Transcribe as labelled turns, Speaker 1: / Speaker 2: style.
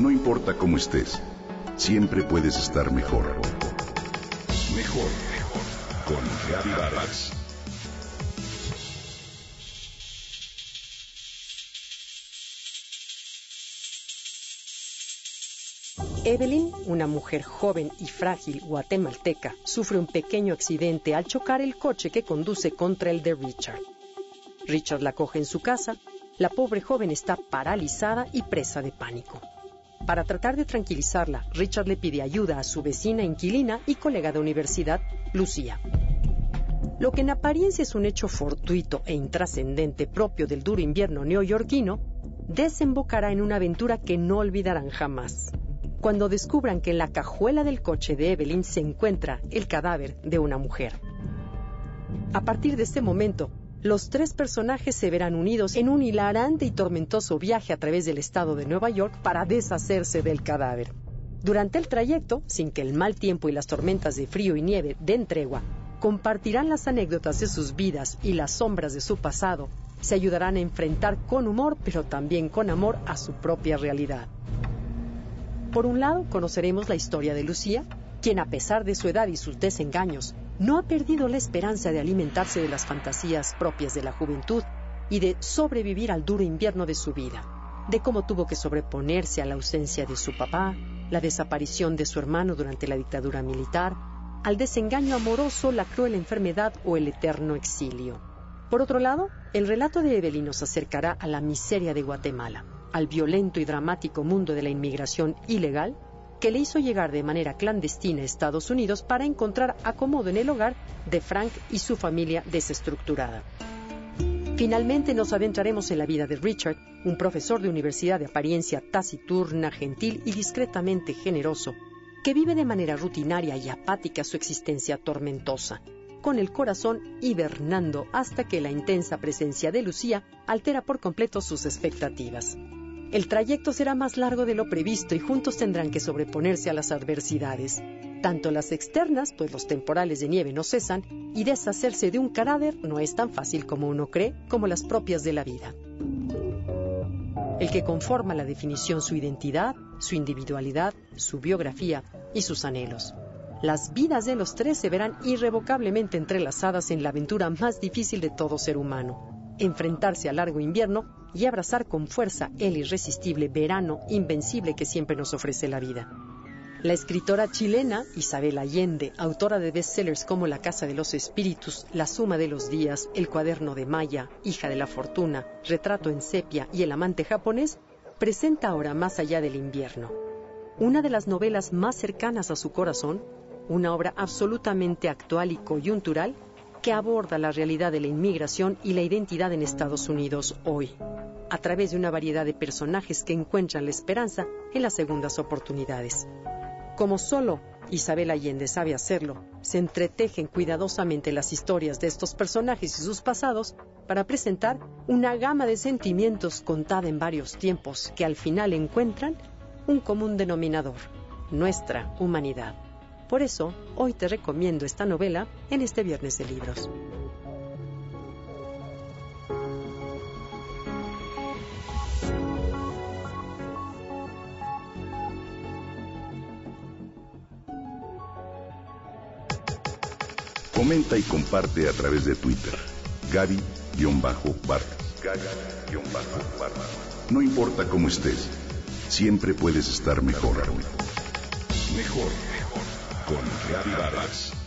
Speaker 1: No importa cómo estés, siempre puedes estar mejor. Mejor, mejor. Con Vargas.
Speaker 2: Evelyn, una mujer joven y frágil guatemalteca, sufre un pequeño accidente al chocar el coche que conduce contra el de Richard. Richard la coge en su casa, la pobre joven está paralizada y presa de pánico. Para tratar de tranquilizarla, Richard le pide ayuda a su vecina inquilina y colega de universidad, Lucía. Lo que en apariencia es un hecho fortuito e intrascendente propio del duro invierno neoyorquino, desembocará en una aventura que no olvidarán jamás cuando descubran que en la cajuela del coche de Evelyn se encuentra el cadáver de una mujer. A partir de este momento, los tres personajes se verán unidos en un hilarante y tormentoso viaje a través del estado de Nueva York para deshacerse del cadáver. Durante el trayecto, sin que el mal tiempo y las tormentas de frío y nieve den tregua, compartirán las anécdotas de sus vidas y las sombras de su pasado, se ayudarán a enfrentar con humor pero también con amor a su propia realidad. Por un lado, conoceremos la historia de Lucía, quien a pesar de su edad y sus desengaños, no ha perdido la esperanza de alimentarse de las fantasías propias de la juventud y de sobrevivir al duro invierno de su vida, de cómo tuvo que sobreponerse a la ausencia de su papá, la desaparición de su hermano durante la dictadura militar, al desengaño amoroso, la cruel enfermedad o el eterno exilio. Por otro lado, el relato de Evelyn nos acercará a la miseria de Guatemala, al violento y dramático mundo de la inmigración ilegal que le hizo llegar de manera clandestina a Estados Unidos para encontrar acomodo en el hogar de Frank y su familia desestructurada. Finalmente nos adentraremos en la vida de Richard, un profesor de universidad de apariencia taciturna, gentil y discretamente generoso, que vive de manera rutinaria y apática su existencia tormentosa, con el corazón hibernando hasta que la intensa presencia de Lucía altera por completo sus expectativas. El trayecto será más largo de lo previsto y juntos tendrán que sobreponerse a las adversidades, tanto las externas, pues los temporales de nieve no cesan, y deshacerse de un cadáver no es tan fácil como uno cree, como las propias de la vida. El que conforma la definición su identidad, su individualidad, su biografía y sus anhelos. Las vidas de los tres se verán irrevocablemente entrelazadas en la aventura más difícil de todo ser humano, enfrentarse al largo invierno y abrazar con fuerza el irresistible verano invencible que siempre nos ofrece la vida. La escritora chilena Isabel Allende, autora de bestsellers como La Casa de los Espíritus, La Suma de los Días, El Cuaderno de Maya, Hija de la Fortuna, Retrato en Sepia y El Amante Japonés, presenta ahora Más allá del invierno, una de las novelas más cercanas a su corazón, una obra absolutamente actual y coyuntural que aborda la realidad de la inmigración y la identidad en Estados Unidos hoy a través de una variedad de personajes que encuentran la esperanza en las segundas oportunidades. Como solo Isabel Allende sabe hacerlo, se entretejen cuidadosamente las historias de estos personajes y sus pasados para presentar una gama de sentimientos contada en varios tiempos que al final encuentran un común denominador, nuestra humanidad. Por eso, hoy te recomiendo esta novela en este viernes de libros.
Speaker 1: Comenta y comparte a través de Twitter. Gaby-Vargas. No importa cómo estés, siempre puedes estar mejor. Mejor, mejor. Con Gaby Vargas.